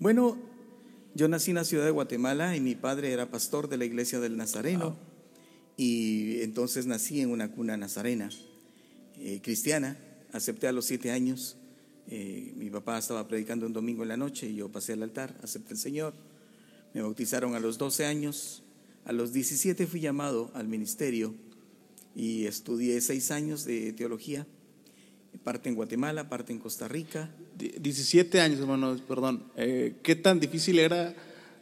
Bueno, yo nací en la ciudad de Guatemala y mi padre era pastor de la iglesia del Nazareno. Y entonces nací en una cuna nazarena, eh, cristiana. Acepté a los siete años. Eh, mi papá estaba predicando un domingo en la noche y yo pasé al altar, acepté al Señor. Me bautizaron a los 12 años. A los 17 fui llamado al ministerio y estudié seis años de teología, parte en Guatemala, parte en Costa Rica. 17 años, hermano, perdón. Eh, ¿Qué tan difícil era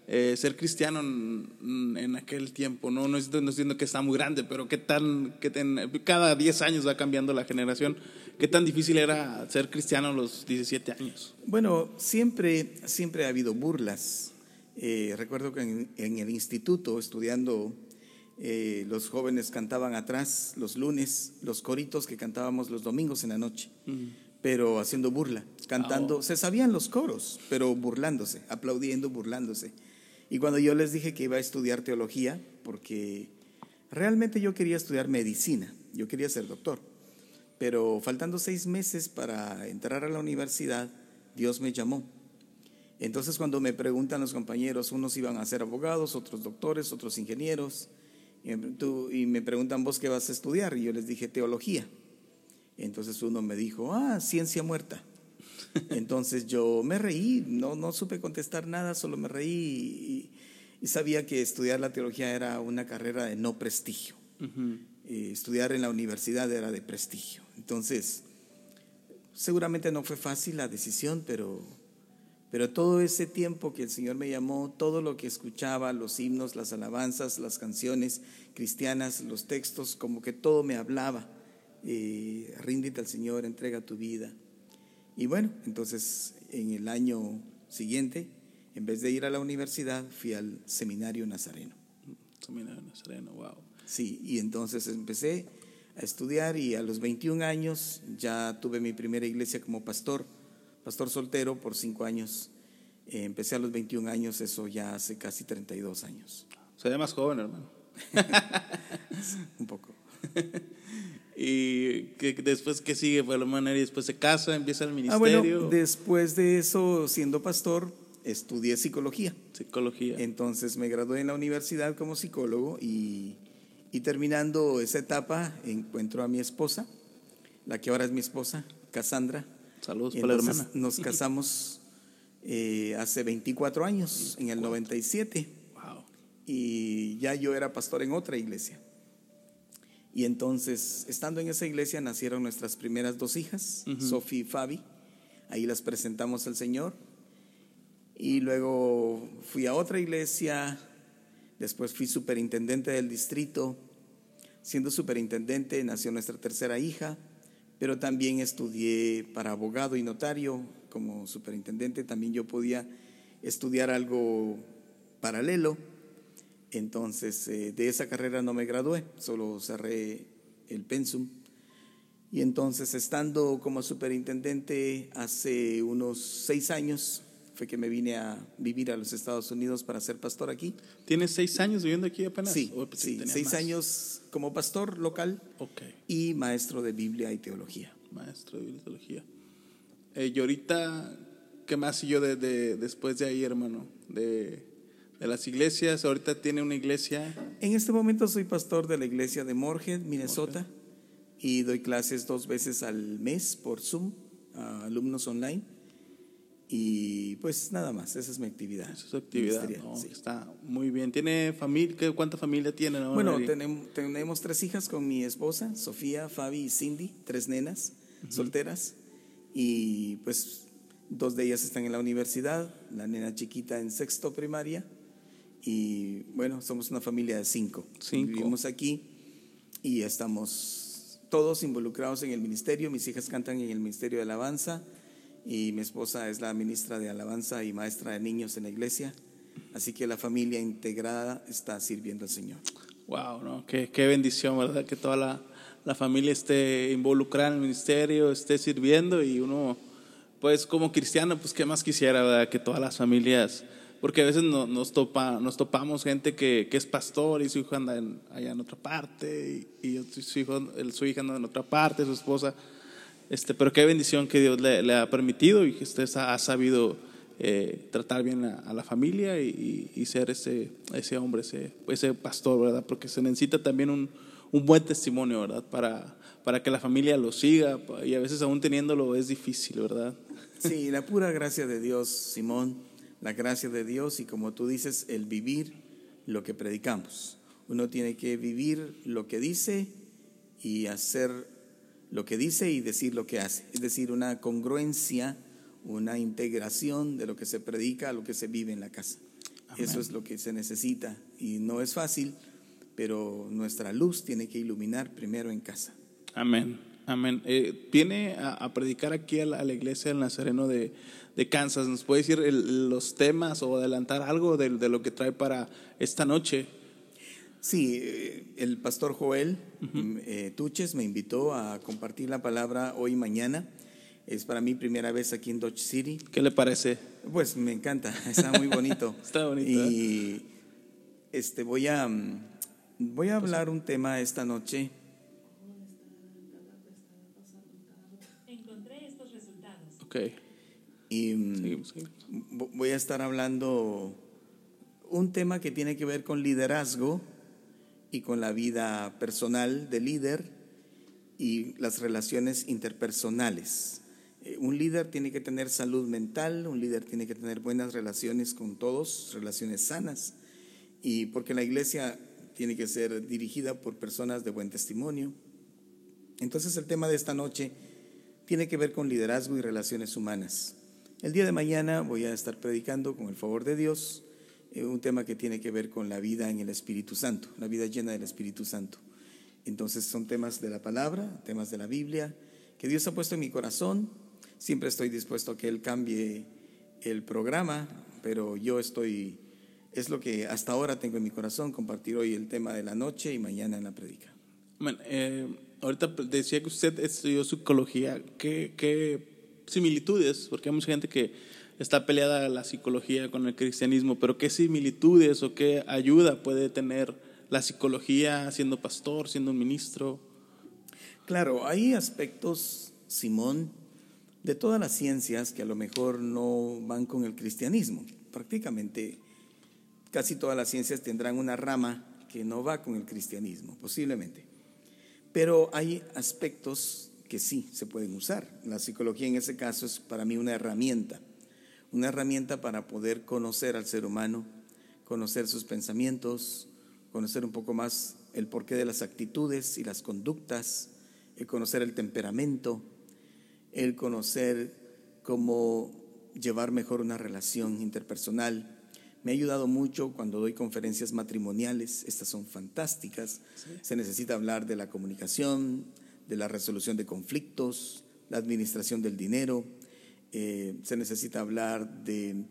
eh, ser cristiano en, aquel tiempo? No, no estoy diciendo que está muy grande, pero ¿qué tan, qué cada 10 años va cambiando la generación? ¿Qué tan difícil era ser cristiano a los 17 años? Bueno, siempre, siempre ha habido burlas. Eh, recuerdo que en, el instituto, estudiando, eh, los jóvenes cantaban atrás los lunes, los coritos que cantábamos los domingos en la noche, pero haciendo burla, cantando. Ah, se sabían los coros, pero burlándose, aplaudiendo, burlándose. Y cuando yo les dije que iba a estudiar teología, porque realmente yo quería estudiar medicina, yo quería ser doctor, pero faltando seis meses para entrar a la universidad, Dios me llamó entonces cuando me preguntan los compañeros, unos iban a ser abogados, otros doctores, otros ingenieros, y me preguntan vos qué vas a estudiar, y yo les dije teología. Entonces uno me dijo, ah, ciencia muerta. Entonces yo me reí, no, no supe contestar nada, solo me reí y, sabía que estudiar la teología era una carrera de no prestigio. estudiar en la universidad era de prestigio. Entonces, seguramente no fue fácil la decisión, pero pero todo ese tiempo que el Señor me llamó, todo lo que escuchaba, los himnos, las alabanzas, las canciones cristianas, los textos, como que todo me hablaba. Eh, ríndete al Señor, entrega tu vida. Y bueno, entonces en el año siguiente, en vez de ir a la universidad, fui al seminario nazareno. Seminario nazareno, wow. Sí, y entonces empecé a estudiar y a los 21 años ya tuve mi primera iglesia como pastor pastor soltero por cinco años. Eh, empecé a los 21 años, eso ya hace casi 32 años. Se ve más joven, hermano. Un poco. ¿Y que después qué sigue? Fue la manera y después se casa, empieza el ministerio. Ah, bueno, después de eso, siendo pastor, estudié psicología. Psicología. Entonces me gradué en la universidad como psicólogo y, y terminando esa etapa encuentro a mi esposa, la que ahora es mi esposa, Cassandra. Saludos para la hermana. Nos casamos eh, hace 24 años, en el 97. Wow. Y ya yo era pastor en otra iglesia. Y entonces, estando en esa iglesia, nacieron nuestras primeras dos hijas, Sofía y Fabi. Ahí las presentamos al Señor. Y luego fui a otra iglesia, después fui superintendente del distrito. Siendo superintendente, nació nuestra tercera hija pero también estudié para abogado y notario como superintendente, también yo podía estudiar algo paralelo, entonces eh, de esa carrera no me gradué, solo cerré el pensum. Y entonces estando como superintendente hace unos seis años, fue que me vine a vivir a los Estados Unidos para ser pastor aquí. ¿Tienes seis años viviendo aquí apenas? Sí, sí seis años como pastor local y maestro de Biblia y teología. Maestro de Biblia y teología. Eh, y ahorita, ¿qué más siguió de, después de ahí, hermano? De, de las iglesias, ahorita tiene una iglesia. En este momento soy pastor de la iglesia de Morgan, Minnesota, y doy clases dos veces al mes por Zoom a alumnos online y pues nada más, esa es mi actividad. Esa es su actividad. Está muy bien. ¿Tiene familia? ¿Cuánta familia tiene? Bueno, tenemos, tenemos, tres hijas con mi esposa, Sofía, Fabi y Cindy, tres nenas solteras. Y pues dos de ellas están en la universidad, la nena chiquita en sexto primaria. Y bueno, somos una familia de cinco. cinco. Vivimos aquí y estamos todos involucrados en el ministerio. Mis hijas cantan en el Ministerio de Alabanza y mi esposa es la ministra de alabanza y maestra de niños en la iglesia. Así que la familia integrada está sirviendo al Señor. Wow, ¿no? qué, qué bendición, ¿verdad? Que toda la, la, familia esté involucrada en el ministerio, esté sirviendo y uno, pues como cristiano, pues qué más quisiera, ¿verdad? Que todas las familias, porque a veces nos, topa, nos topamos gente que, que, es pastor y su hijo anda allá en otra parte y, y su, hijo, su hija anda en otra parte, su esposa este, pero qué bendición que Dios le, ha permitido y que usted ha, sabido eh, tratar bien a, la familia y, y, ser ese, ese hombre, ese, ese pastor, ¿verdad? Porque se necesita también un, un buen testimonio, ¿verdad? Para, para que la familia lo siga y a veces aún teniéndolo es difícil, ¿verdad? Sí, la pura gracia de Dios, Simón, la gracia de Dios y como tú dices, el vivir lo que predicamos. Uno tiene que vivir lo que dice y hacer lo que dice y decir lo que hace. Es decir, una congruencia, una integración de lo que se predica a lo que se vive en la casa. Eso es lo que se necesita y no es fácil, pero nuestra luz tiene que iluminar primero en casa. Amén, amén. Eh, viene a, predicar aquí a la, iglesia del Nazareno de, Kansas. ¿Nos puede decir los temas o adelantar algo de, lo que trae para esta noche? Sí, eh, el pastor Joel eh, Tuches me invitó a compartir la palabra hoy y mañana. Es para mí primera vez aquí en Dodge City. ¿Qué le parece? Pues me encanta, está muy bonito. está bonito. Y este voy a mm, voy a hablar un tema esta noche. Encontré estos resultados. Ok. Y mm, voy a estar hablando un tema que tiene que ver con liderazgo y con la vida personal del líder y las relaciones interpersonales. Eh, un líder tiene que tener salud mental, un líder tiene que tener buenas relaciones con todos, relaciones sanas, y porque la iglesia tiene que ser dirigida por personas de buen testimonio. Entonces el tema de esta noche tiene que ver con liderazgo y relaciones humanas. El día de mañana voy a estar predicando con el favor de Dios un tema que tiene que ver con la vida en el Espíritu Santo, la vida llena del Espíritu Santo. Entonces son temas de la palabra, temas de la Biblia, que Dios ha puesto en mi corazón. Siempre estoy dispuesto a que Él cambie el programa, pero yo estoy, es lo que hasta ahora tengo en mi corazón, compartir hoy el tema de la noche y mañana en la predica. Bueno, eh, ahorita decía que usted estudió psicología. ¿Qué, ¿Qué similitudes? Porque hay mucha gente que está peleada la psicología con el cristianismo, pero ¿qué similitudes o qué ayuda puede tener la psicología siendo pastor, siendo un ministro? Claro, hay aspectos, Simón, de todas las ciencias que a lo mejor no van con el cristianismo. Prácticamente casi todas las ciencias tendrán una rama que no va con el cristianismo, posiblemente. Pero hay aspectos que sí se pueden usar. La psicología en ese caso es para mí una herramienta una herramienta para poder conocer al ser humano, conocer sus pensamientos, conocer un poco más el porqué de las actitudes y las conductas, el conocer el temperamento, el conocer cómo llevar mejor una relación interpersonal. Me ha ayudado mucho cuando doy conferencias matrimoniales, estas son fantásticas. Se necesita hablar de la comunicación, de la resolución de conflictos, la administración del dinero, eh, se necesita hablar de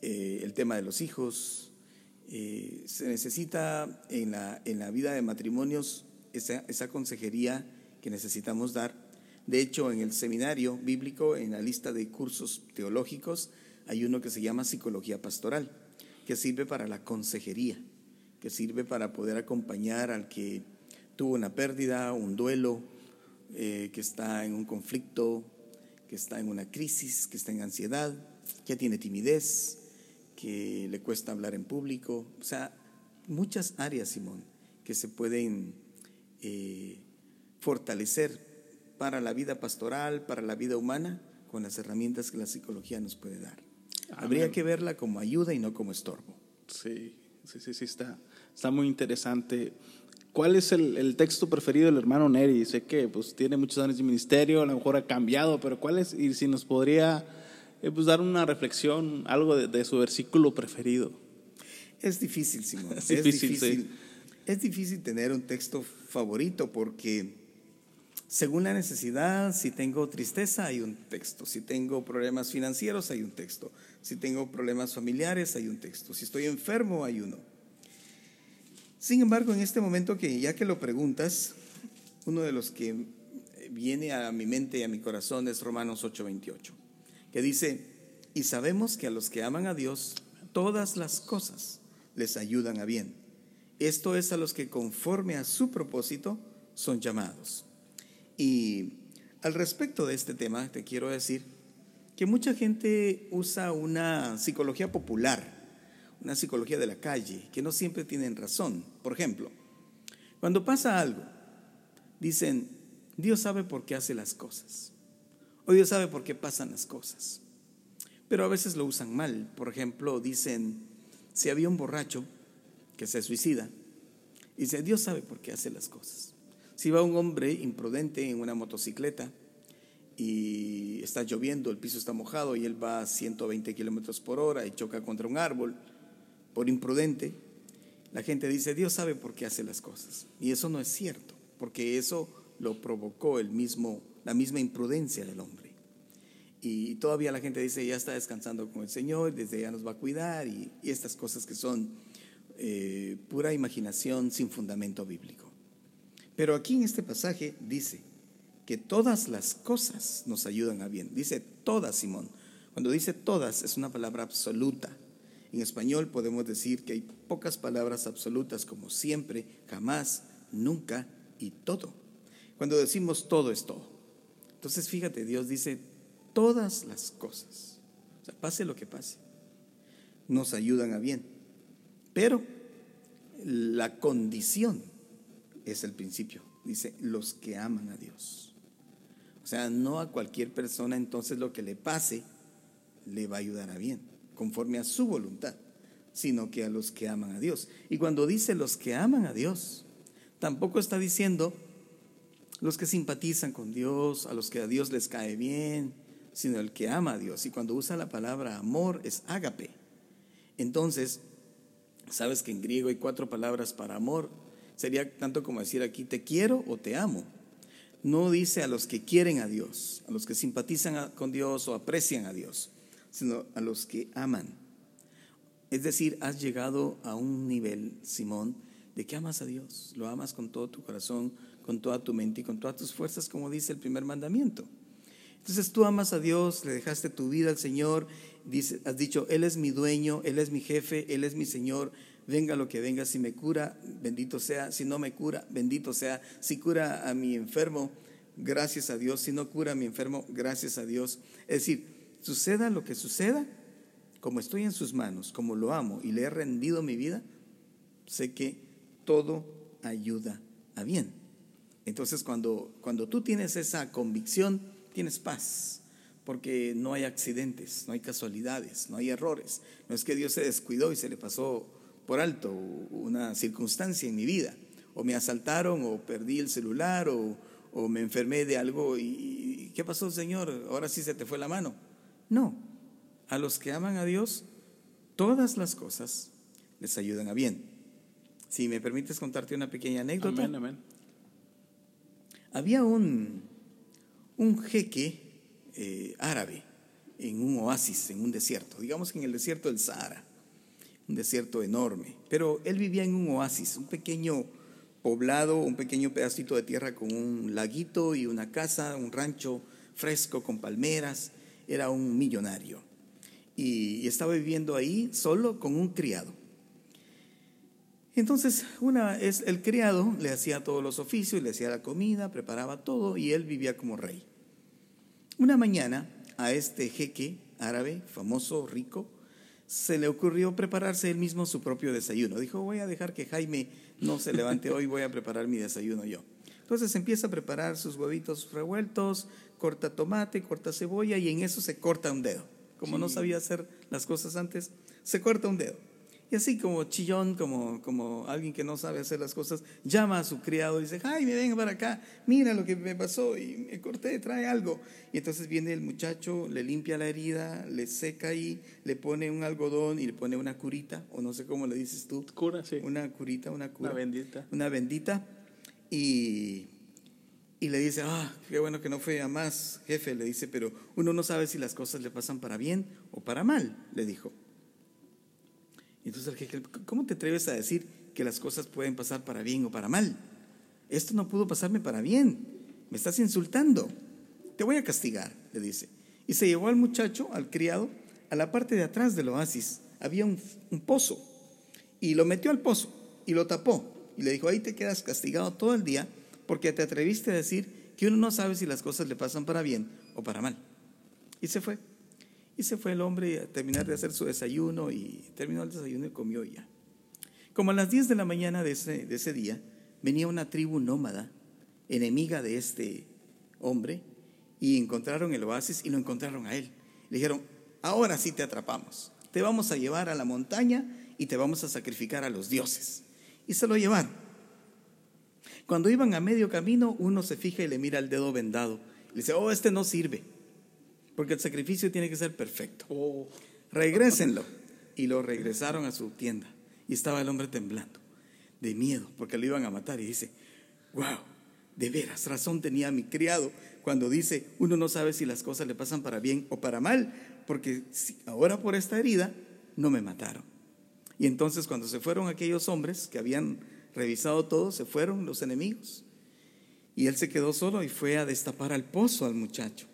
eh, el tema de los hijos, eh, se necesita en la, en la vida de matrimonios esa, esa consejería que necesitamos dar. De hecho, en el seminario bíblico, en la lista de cursos teológicos, hay uno que se llama psicología pastoral, que sirve para la consejería, que sirve para poder acompañar al que tuvo una pérdida, un duelo, que está en un conflicto, que está en una crisis, que está en ansiedad, que tiene timidez, que le cuesta hablar en público. O sea, muchas áreas, Simón, que se pueden eh, fortalecer para la vida pastoral, para la vida humana, con las herramientas que la psicología nos puede dar. Habría que verla como ayuda y no como estorbo. Sí, sí, sí, sí, está, está muy interesante. ¿Cuál es el, texto preferido del hermano Neri? Sé que pues, tiene muchos años de ministerio, a lo mejor ha cambiado, pero ¿cuál es? Y si nos podría eh, pues, dar una reflexión, algo de, su versículo preferido. Es difícil, Simón. Es, difícil. Es difícil tener un texto favorito porque según la necesidad, si tengo tristeza, hay un texto. Si tengo problemas financieros, hay un texto. Si tengo problemas familiares, hay un texto. Si estoy enfermo, hay uno. Sin embargo, en este momento que ya que lo preguntas, uno de los que viene a mi mente y a mi corazón es Romanos 8:28, que dice, y sabemos que a los que aman a Dios, todas las cosas les ayudan a bien. Esto es a los que conforme a su propósito son llamados. Y al respecto de este tema, te quiero decir que mucha gente usa una psicología popular, una psicología de la calle, que no siempre tienen razón. Por ejemplo, cuando pasa algo, dicen, Dios sabe por qué hace las cosas, o Dios sabe por qué pasan las cosas, pero a veces lo usan mal. Por ejemplo, dicen, si había un borracho que se suicida, dice, Dios sabe por qué hace las cosas. Si va un hombre imprudente en una motocicleta, y está lloviendo, el piso está mojado y él va a 120 kilómetros por hora y choca contra un árbol por imprudente, la gente dice, Dios sabe por qué hace las cosas. Y eso no es cierto, porque eso lo provocó el mismo, la misma imprudencia del hombre. Y todavía la gente dice, ya está descansando con el Señor, desde ya nos va a cuidar, y, estas cosas que son eh, pura imaginación sin fundamento bíblico. Pero aquí en este pasaje dice, que todas las cosas nos ayudan a bien. Dice todas, Simón. Cuando dice todas es una palabra absoluta. En español podemos decir que hay pocas palabras absolutas como siempre, jamás, nunca y todo. Cuando decimos todo es todo. Entonces fíjate, Dios dice todas las cosas. O sea, pase lo que pase, nos ayudan a bien. Pero la condición es el principio. Dice, los que aman a Dios. O sea, no a cualquier persona entonces lo que le pase le va a ayudar a bien, conforme a su voluntad, sino que a los que aman a Dios. Y cuando dice los que aman a Dios, tampoco está diciendo los que simpatizan con Dios, a los que a Dios les cae bien, sino el que ama a Dios. Y cuando usa la palabra amor es ágape. Entonces, sabes que en griego hay cuatro palabras para amor. Sería tanto como decir aquí te quiero o te amo no dice a los que quieren a Dios, a los que simpatizan con Dios o aprecian a Dios, sino a los que aman. Es decir, has llegado a un nivel, Simón, de que amas a Dios, lo amas con todo tu corazón, con toda tu mente y con todas tus fuerzas, como dice el primer mandamiento. Entonces tú amas a Dios, le dejaste tu vida al Señor, has dicho, Él es mi dueño, Él es mi jefe, Él es mi Señor, venga lo que venga, si me cura, bendito sea, si no me cura, bendito sea, si cura a mi enfermo, gracias a Dios, si no cura a mi enfermo, gracias a Dios. Es decir, suceda lo que suceda, como estoy en sus manos, como lo amo y le he rendido mi vida, sé que todo ayuda a bien. Entonces cuando, cuando tú tienes esa convicción, tienes paz, porque no hay accidentes, no hay casualidades, no hay errores. No es que Dios se descuidó y se le pasó por alto una circunstancia en mi vida, o me asaltaron, o perdí el celular, o, me enfermé de algo, y ¿qué pasó, Señor? Ahora sí se te fue la mano. No, a los que aman a Dios, todas las cosas les ayudan a bien. Si me permites contarte una pequeña anécdota. Amén, amén. Había un, un jeque eh, árabe en un oasis, en un desierto, digamos que en el desierto del Sahara un desierto enorme. Pero él vivía en un oasis, un pequeño poblado, un pequeño pedacito de tierra con un laguito y una casa, un rancho fresco con palmeras. Era un millonario. Y, estaba viviendo ahí solo con un criado. Entonces, una es el criado le hacía todos los oficios, le hacía la comida, preparaba todo y él vivía como rey. Una mañana a este jeque árabe, famoso, rico, se le ocurrió prepararse él mismo su propio desayuno. Dijo, voy a dejar que Jaime no se levante hoy, voy a preparar mi desayuno yo. Entonces empieza a preparar sus huevitos revueltos, corta tomate, corta cebolla y en eso se corta un dedo. Como no sabía hacer las cosas antes, se corta un dedo. Y así como chillón, como, como alguien que no sabe hacer las cosas, llama a su criado y dice, Jaime, venga para acá, mira lo que me pasó y me corté, trae algo. Y entonces viene el muchacho, le limpia la herida, le seca ahí, le pone un algodón y le pone una curita, o no sé cómo le dices tú. Cura, sí. Una curita, una cura. Una bendita. Una bendita. Y, y le dice, ah, qué bueno que no fue a más, jefe, le dice, pero uno no sabe si las cosas le pasan para bien o para mal, le dijo. Entonces el jefe, ¿cómo te atreves a decir que las cosas pueden pasar para bien o para mal? Esto no pudo pasarme para bien. Me estás insultando. Te voy a castigar, le dice. Y se llevó al muchacho, al criado, a la parte de atrás del oasis. Había un pozo. Y lo metió al pozo y lo tapó. Y le dijo, ahí te quedas castigado todo el día porque te atreviste a decir que uno no sabe si las cosas le pasan para bien o para mal. Y se fue. Y se fue el hombre a terminar de hacer su desayuno y terminó el desayuno y comió ya. Como a las 10 de la mañana de ese, de ese día, venía una tribu nómada, enemiga de este hombre, y encontraron el oasis y lo encontraron a él. Le dijeron, ahora sí te atrapamos, te vamos a llevar a la montaña y te vamos a sacrificar a los dioses. Y se lo llevaron. Cuando iban a medio camino, uno se fija y le mira el dedo vendado. Le dice, oh, este no sirve, porque el sacrificio tiene que ser perfecto. Oh. Regrésenlo. Y lo regresaron a su tienda. Y estaba el hombre temblando, de miedo, porque lo iban a matar. Y dice, wow, de veras, razón tenía mi criado cuando dice, uno no sabe si las cosas le pasan para bien o para mal, porque ahora por esta herida no me mataron. Y entonces cuando se fueron aquellos hombres que habían revisado todo, se fueron los enemigos. Y él se quedó solo y fue a destapar al pozo al muchacho.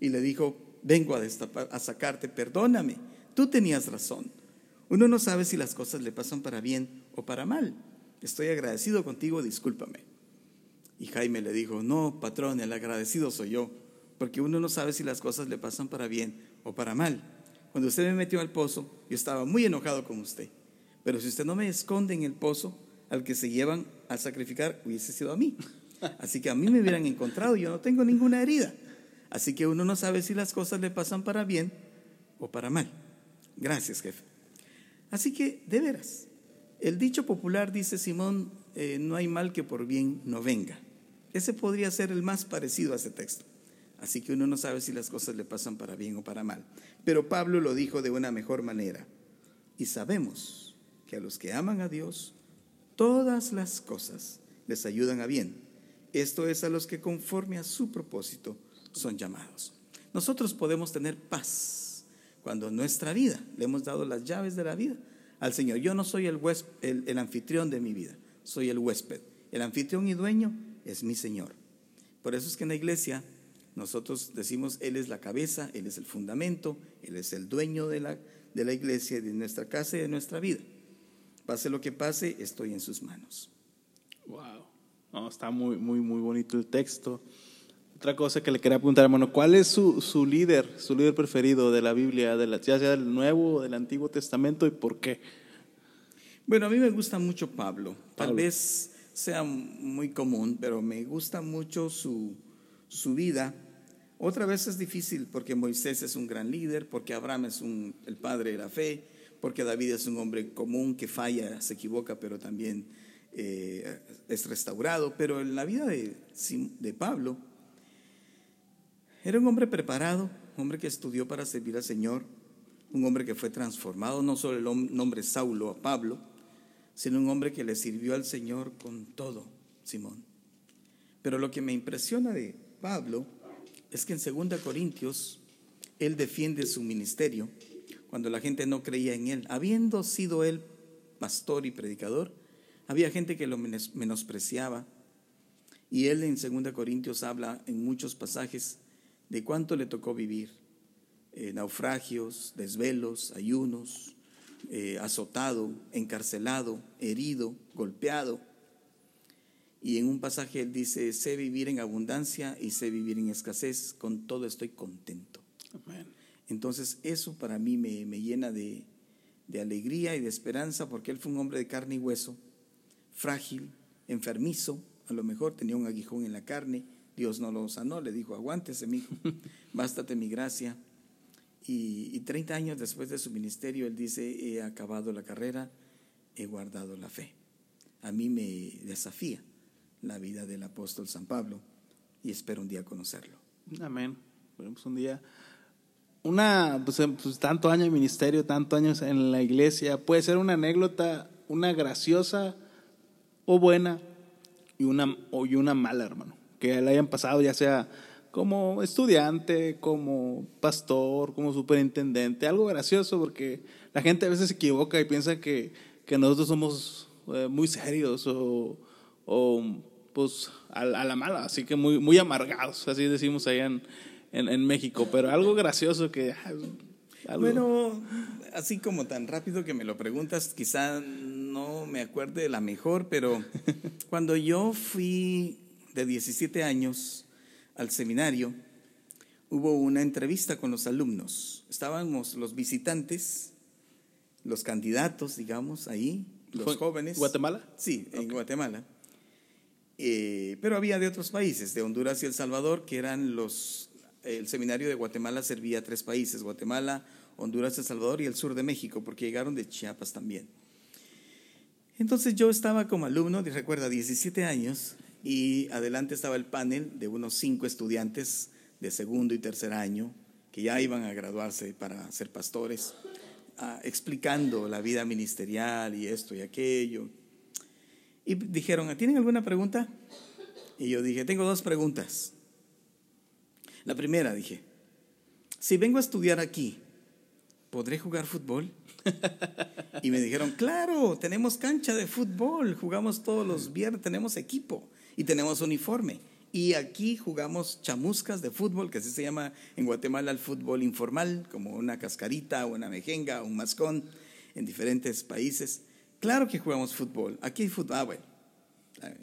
Y le dijo, vengo a, destapar, a sacarte, perdóname, tú tenías razón. Uno no sabe si las cosas le pasan para bien o para mal. Estoy agradecido contigo, discúlpame. Y Jaime le dijo, no, patrón, el agradecido soy yo, porque uno no sabe si las cosas le pasan para bien o para mal. Cuando usted me metió al pozo, yo estaba muy enojado con usted. Pero si usted no me esconde en el pozo, al que se llevan a sacrificar hubiese sido a mí. Así que a mí me hubieran encontrado, yo no tengo ninguna herida. Así que uno no sabe si las cosas le pasan para bien o para mal. Gracias, jefe. Así que, de veras, el dicho popular dice, Simón, eh, no hay mal que por bien no venga. Ese podría ser el más parecido a ese texto. Así que uno no sabe si las cosas le pasan para bien o para mal. Pero Pablo lo dijo de una mejor manera. Y sabemos que a los que aman a Dios, todas las cosas les ayudan a bien. Esto es a los que conforme a su propósito son llamados. Nosotros podemos tener paz cuando en nuestra vida le hemos dado las llaves de la vida al Señor. Yo no soy el, el anfitrión de mi vida, soy el huésped. El anfitrión y dueño es mi Señor. Por eso es que en la iglesia nosotros decimos, Él es la cabeza, Él es el fundamento, Él es el dueño de la, de la iglesia, de nuestra casa y de nuestra vida. Pase lo que pase, estoy en sus manos. Wow, está muy, muy, muy bonito el texto. Otra cosa que le quería preguntar, hermano, ¿cuál es su, su líder, su líder preferido de la Biblia, de la, ya sea del Nuevo o del Antiguo Testamento y por qué? Bueno, a mí me gusta mucho Pablo. Tal vez sea muy común, pero me gusta mucho su, su vida. Otra vez es difícil porque Moisés es un gran líder, porque Abraham es un, el padre de la fe, porque David es un hombre común que falla, se equivoca, pero también eh, es restaurado. Pero en la vida de, de Pablo, era un hombre preparado, hombre que estudió para servir al Señor, un hombre que fue transformado, no solo el nombre Saulo a Pablo, sino un hombre que le sirvió al Señor con todo, Simón. Pero lo que me impresiona de Pablo es que en 2 Corintios él defiende su ministerio cuando la gente no creía en él. Habiendo sido él pastor y predicador, había gente que lo menospreciaba. Y él en 2 Corintios habla en muchos pasajes de cuánto le tocó vivir. Eh, naufragios, desvelos, ayunos, eh, azotado, encarcelado, herido, golpeado. Y en un pasaje él dice, sé vivir en abundancia y sé vivir en escasez, con todo estoy contento. Entonces eso para mí me, llena de, de, alegría y de esperanza porque él fue un hombre de carne y hueso, frágil, enfermizo, a lo mejor tenía un aguijón en la carne, Dios no lo sanó, le dijo, aguántese, mijo, bástate mi gracia. Y, y 30 años después de su ministerio, él dice, he acabado la carrera, he guardado la fe. A mí me desafía la vida del apóstol San Pablo y espero un día conocerlo. Amén. Pues un día, una, pues, pues, tanto año de ministerio, tanto años en la iglesia, puede ser una anécdota, una graciosa o buena y una, o y una mala, hermano, que le hayan pasado ya sea como estudiante, como pastor, como superintendente, algo gracioso porque la gente a veces se equivoca y piensa que, que nosotros somos eh, muy serios o, o pues a, la mala, así que muy, muy amargados, así decimos allá en, en, México, pero algo gracioso que... Bueno, así como tan rápido que me lo preguntas, quizá no me acuerde la mejor, pero cuando yo fui de 17 años al seminario, hubo una entrevista con los alumnos. Estábamos los visitantes, los candidatos, digamos, ahí, los ¿Fue jóvenes. ¿Guatemala? Sí, en Guatemala. Eh, pero había de otros países, de Honduras y El Salvador, que eran los... El seminario de Guatemala servía a tres países, Guatemala, Honduras, El Salvador y el sur de México, porque llegaron de Chiapas también. Entonces yo estaba como alumno, recuerda, 17 años, y adelante estaba el panel de unos cinco estudiantes de segundo y tercer año que ya iban a graduarse para ser pastores, ah, explicando la vida ministerial y esto y aquello. Y dijeron, ¿tienen alguna pregunta? Y yo dije, tengo dos preguntas. La primera dije, si vengo a estudiar aquí, ¿podré jugar fútbol? Y me dijeron, claro, tenemos cancha de fútbol, jugamos todos los viernes, tenemos equipo y tenemos uniforme. Y aquí jugamos chamuscas de fútbol, que así se llama en Guatemala el fútbol informal, como una cascarita, una mejenga, un mascón, en diferentes países. Claro que jugamos fútbol. Aquí hay fútbol. Ah, bueno.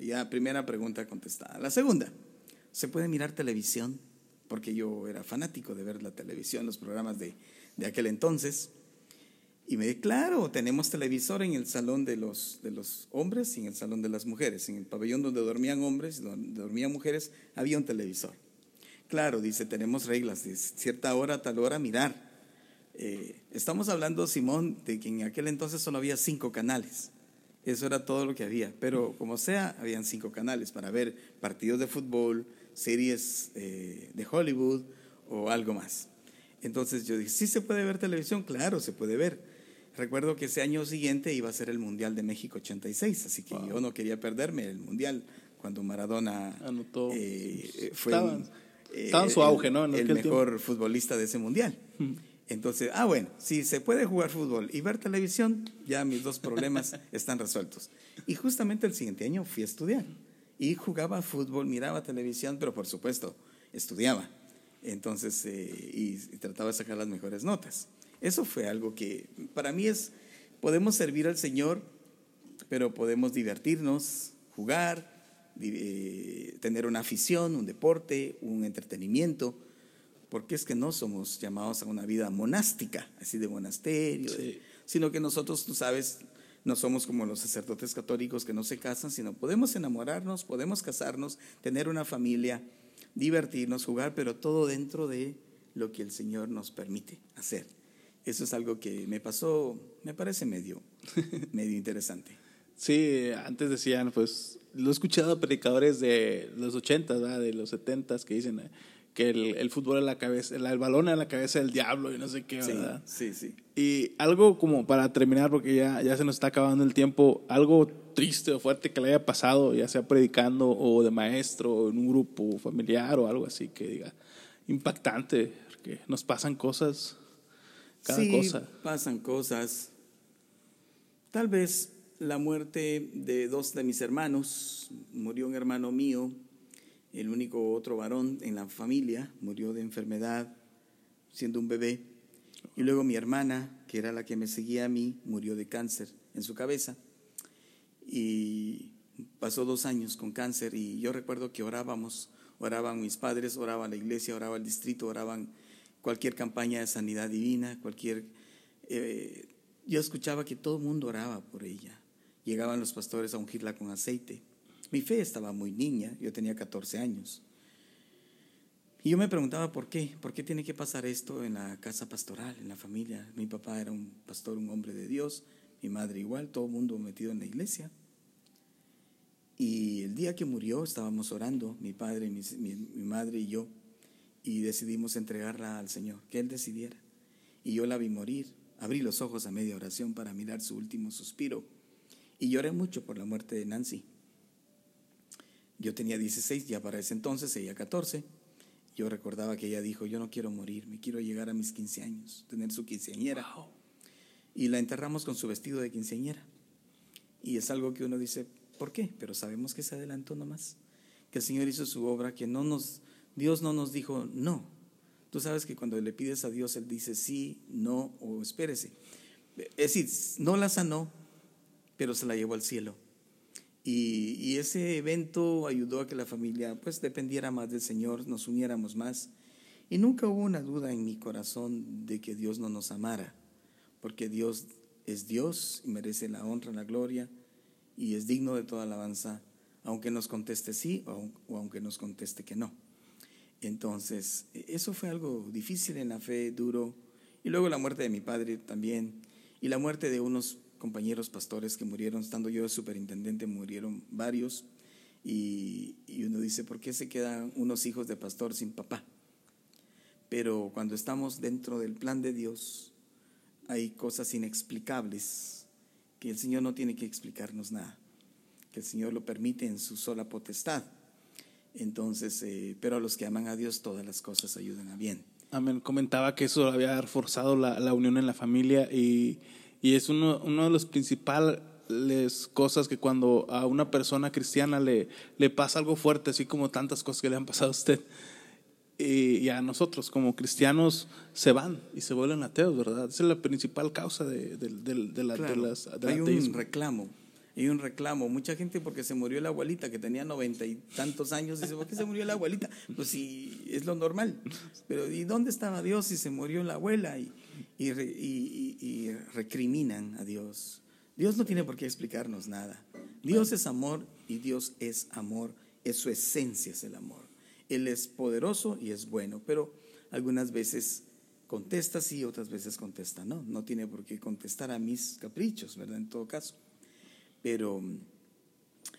Ya primera pregunta contestada. La segunda, ¿se puede mirar televisión? Porque yo era fanático de ver la televisión, los programas de, de aquel entonces. Y me dije, claro, tenemos televisor en el salón de los, de los hombres y en el salón de las mujeres. En el pabellón donde dormían hombres y donde dormían mujeres había un televisor. Claro, dice, tenemos reglas, de cierta hora, tal hora, mirar. Eh, estamos hablando, Simón, de que en aquel entonces solo había cinco canales. Eso era todo lo que había. Pero como sea, habían cinco canales para ver partidos de fútbol, series eh, de Hollywood o algo más. Entonces yo dije, ¿sí se puede ver televisión? Claro, se puede ver. Recuerdo que ese año siguiente iba a ser el Mundial de México 86, así que yo no quería perderme el Mundial cuando Maradona Anotó. eh, fue Estaba- un- su auge, ¿no? En el mejor futbolista de ese Mundial. Entonces, ah, bueno, si se puede jugar fútbol y ver televisión, ya mis dos problemas están resueltos. Y justamente el siguiente año fui a estudiar y jugaba fútbol, miraba televisión, pero por supuesto, estudiaba. Entonces, eh, y, y trataba de sacar las mejores notas. Eso fue algo que para mí es, podemos servir al Señor, pero podemos divertirnos, jugar, eh, tener una afición, un deporte, un entretenimiento, porque es que no somos llamados a una vida monástica, así de monasterio, de- sino que nosotros, tú sabes, no somos como los sacerdotes católicos que no se casan, sino podemos enamorarnos, podemos casarnos, tener una familia, divertirnos, jugar, pero todo dentro de lo que el Señor nos permite hacer. Eso es algo que me pasó, me parece medio, medio interesante. Sí, antes decían, pues, lo he escuchado a predicadores de los 80, ¿verdad? de los 70 que dicen que el, el fútbol es la cabeza, el, el balón es la cabeza del diablo y no sé qué, Sí, ¿verdad? sí, sí. Y algo como para terminar, porque ya, ya se nos está acabando el tiempo, algo triste o fuerte que le haya pasado, ya sea predicando o de maestro, o en un grupo familiar o algo así, que diga, impactante, que nos pasan cosas, cada sí, cosa. pasan cosas. Tal vez la muerte de dos de mis hermanos, murió un hermano mío, el único otro varón en la familia, murió de enfermedad siendo un bebé. Y luego mi hermana, que era la que me seguía a mí, murió de cáncer en su cabeza. Y pasó dos años con cáncer y yo recuerdo que orábamos, oraban mis padres, oraba la iglesia, oraba el distrito, oraban cualquier campaña de sanidad divina, cualquier... eh, yo escuchaba que todo el mundo oraba por ella. Llegaban los pastores a ungirla con aceite. Mi fe estaba muy niña, yo tenía 14 años. Y yo me preguntaba por qué, por qué tiene que pasar esto en la casa pastoral, en la familia. Mi papá era un pastor, un hombre de Dios, mi madre igual, todo mundo metido en la iglesia. Y el día que murió estábamos orando, mi padre, mi- mi madre y yo, y decidimos entregarla al Señor, que Él decidiera. Y yo la vi morir, abrí los ojos a media oración para mirar su último suspiro, y lloré mucho por la muerte de Nancy. Yo tenía 16, ya para ese entonces, ella 14. Yo recordaba que ella dijo, yo no quiero morir, me quiero llegar a mis 15 años, tener su quinceañera. Y la enterramos con su vestido de quinceañera. Y es algo que uno dice, ¿por qué? Pero sabemos que se adelantó nomás. Que el Señor hizo su obra, que no nos, Dios no nos dijo no. Tú sabes que cuando le pides a Dios, Él dice sí, no o espérese. Es decir, no la sanó, pero se la llevó al cielo. Y, ese evento ayudó a que la familia pues dependiera más del Señor, nos uniéramos más. Y nunca hubo una duda en mi corazón de que Dios no nos amara, porque Dios es Dios y merece la honra, la gloria y es digno de toda alabanza, aunque nos conteste sí o, aunque nos conteste que no. Entonces, e, eso fue algo difícil en la fe, duro. Y luego la muerte de mi padre también, y la muerte de unos compañeros pastores que murieron, estando yo de superintendente, murieron varios. Y, uno dice, ¿por qué se quedan unos hijos de pastor sin papá? Pero cuando estamos dentro del plan de Dios, hay cosas inexplicables que el Señor no tiene que explicarnos nada, que el Señor lo permite en su sola potestad. Entonces, eh, pero a los que aman a Dios todas las cosas ayudan a bien. Amén. Comentaba que eso había reforzado la, la unión en la familia y, y es uno, uno, de los principales cosas que cuando a una persona cristiana le, le pasa algo fuerte, así como tantas cosas que le han pasado a usted, y, a nosotros como cristianos se van y se vuelven ateos, ¿verdad? Esa es la principal causa de, de, la, las, Hay un reclamo, hay un reclamo. Mucha gente porque se murió la abuelita que tenía noventa y tantos años, dice, ¿por qué se murió la abuelita? Pues sí, es lo normal. Pero ¿y dónde estaba Dios si se murió la abuela? Y, y, recriminan a Dios. Dios no tiene por qué explicarnos nada. Dios es amor y Dios es amor. Es su esencia, es el amor. Él es poderoso y es bueno, pero algunas veces contesta sí, otras veces contesta no. No tiene por qué contestar a mis caprichos, ¿verdad? En todo caso. Pero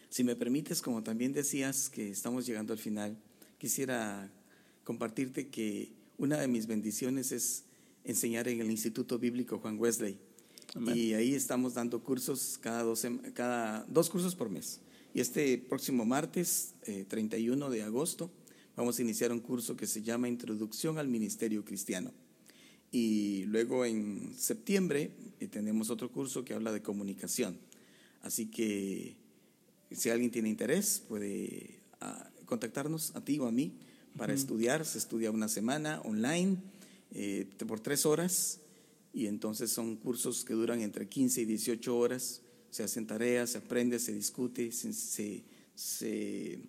si me permites, como también decías que estamos llegando al final, quisiera compartirte que una de mis bendiciones es enseñar en el Instituto Bíblico Juan Wesley. Y ahí estamos dando cursos cada dos, cada dos cursos por mes. Y este próximo martes, 31 eh, de agosto, vamos a iniciar un curso que se llama Introducción al Ministerio Cristiano. Y luego en septiembre eh, tenemos otro curso que habla de comunicación. Así que si alguien tiene interés, puede ah, contactarnos a ti o a mí para estudiar. Se estudia una semana online eh, por tres horas y entonces son cursos que duran entre 15 y 18 horas. Se hacen tareas, se aprende, se discute, se, se,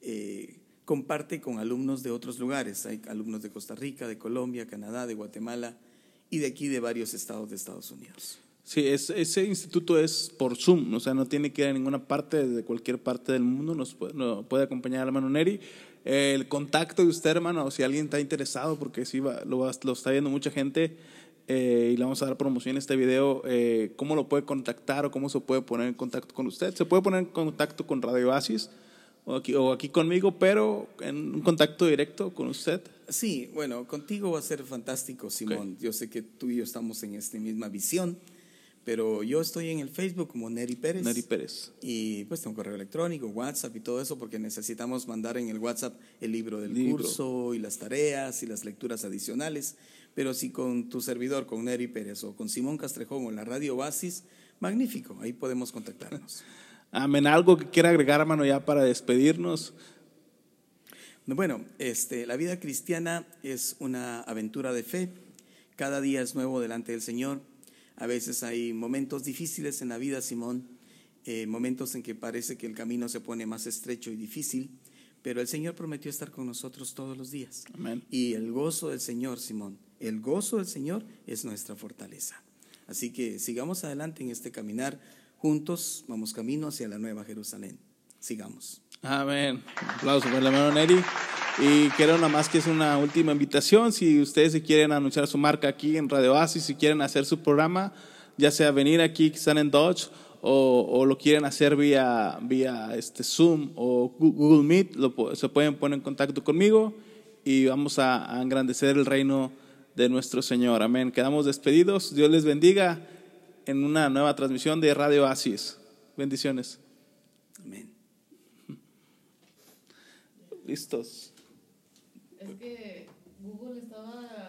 eh, comparte con alumnos de otros lugares. Hay alumnos de Costa Rica, de Colombia, Canadá, de Guatemala y de aquí de varios estados de Estados Unidos. Sí, ese instituto es por Zoom, o sea, no tiene que ir a ninguna parte, de cualquier parte del mundo, nos puede, puede acompañar hermano Neri. el contacto de usted, hermano, si alguien está interesado, porque sí lo, lo está viendo mucha gente eh, y le vamos a dar promoción a este video, eh, ¿cómo lo puede contactar o cómo se puede poner en contacto con usted? Se puede poner en contacto con Radio Basis o aquí, o aquí conmigo, pero en un contacto directo con usted. Sí, bueno, contigo va a ser fantástico, Simón. Yo sé que tú y yo estamos en esta misma visión, pero yo estoy en el Facebook como Neri Pérez. Neri Pérez. Y pues tengo correo electrónico, WhatsApp y todo eso, porque necesitamos mandar en el WhatsApp el libro del curso y las tareas y las lecturas adicionales. Pero si con tu servidor, con Neri Pérez o con Simón Castrejón o en la Radio Oasis, magnífico, ahí podemos contactarnos. Amén. ¿Algo que quiera agregar, hermano, ya para despedirnos? Bueno, este, la vida cristiana es una aventura de fe. Cada día es nuevo delante del Señor. A veces hay momentos difíciles en la vida, Simón, eh, momentos en que parece que el camino se pone más estrecho y difícil, pero el Señor prometió estar con nosotros todos los días. Amén. Y el gozo del Señor, Simón, el gozo del Señor es nuestra fortaleza. Así que sigamos adelante en este caminar Juntos vamos camino hacia la nueva Jerusalén. Sigamos. Amén. Un aplauso para el hermano Neri. Y quiero nada más que es una última invitación. Si ustedes se quieren anunciar su marca aquí en Radio Oasis, si quieren hacer su programa, ya sea venir aquí, que están en Dodge, o, lo quieren hacer vía, vía este Zoom o Google Meet, se pueden poner en contacto conmigo y vamos a, a engrandecer el reino de nuestro Señor. Amén. Quedamos despedidos. Dios les bendiga en una nueva transmisión de Radio Asis. Bendiciones. Amén. Listos. Es que Google estaba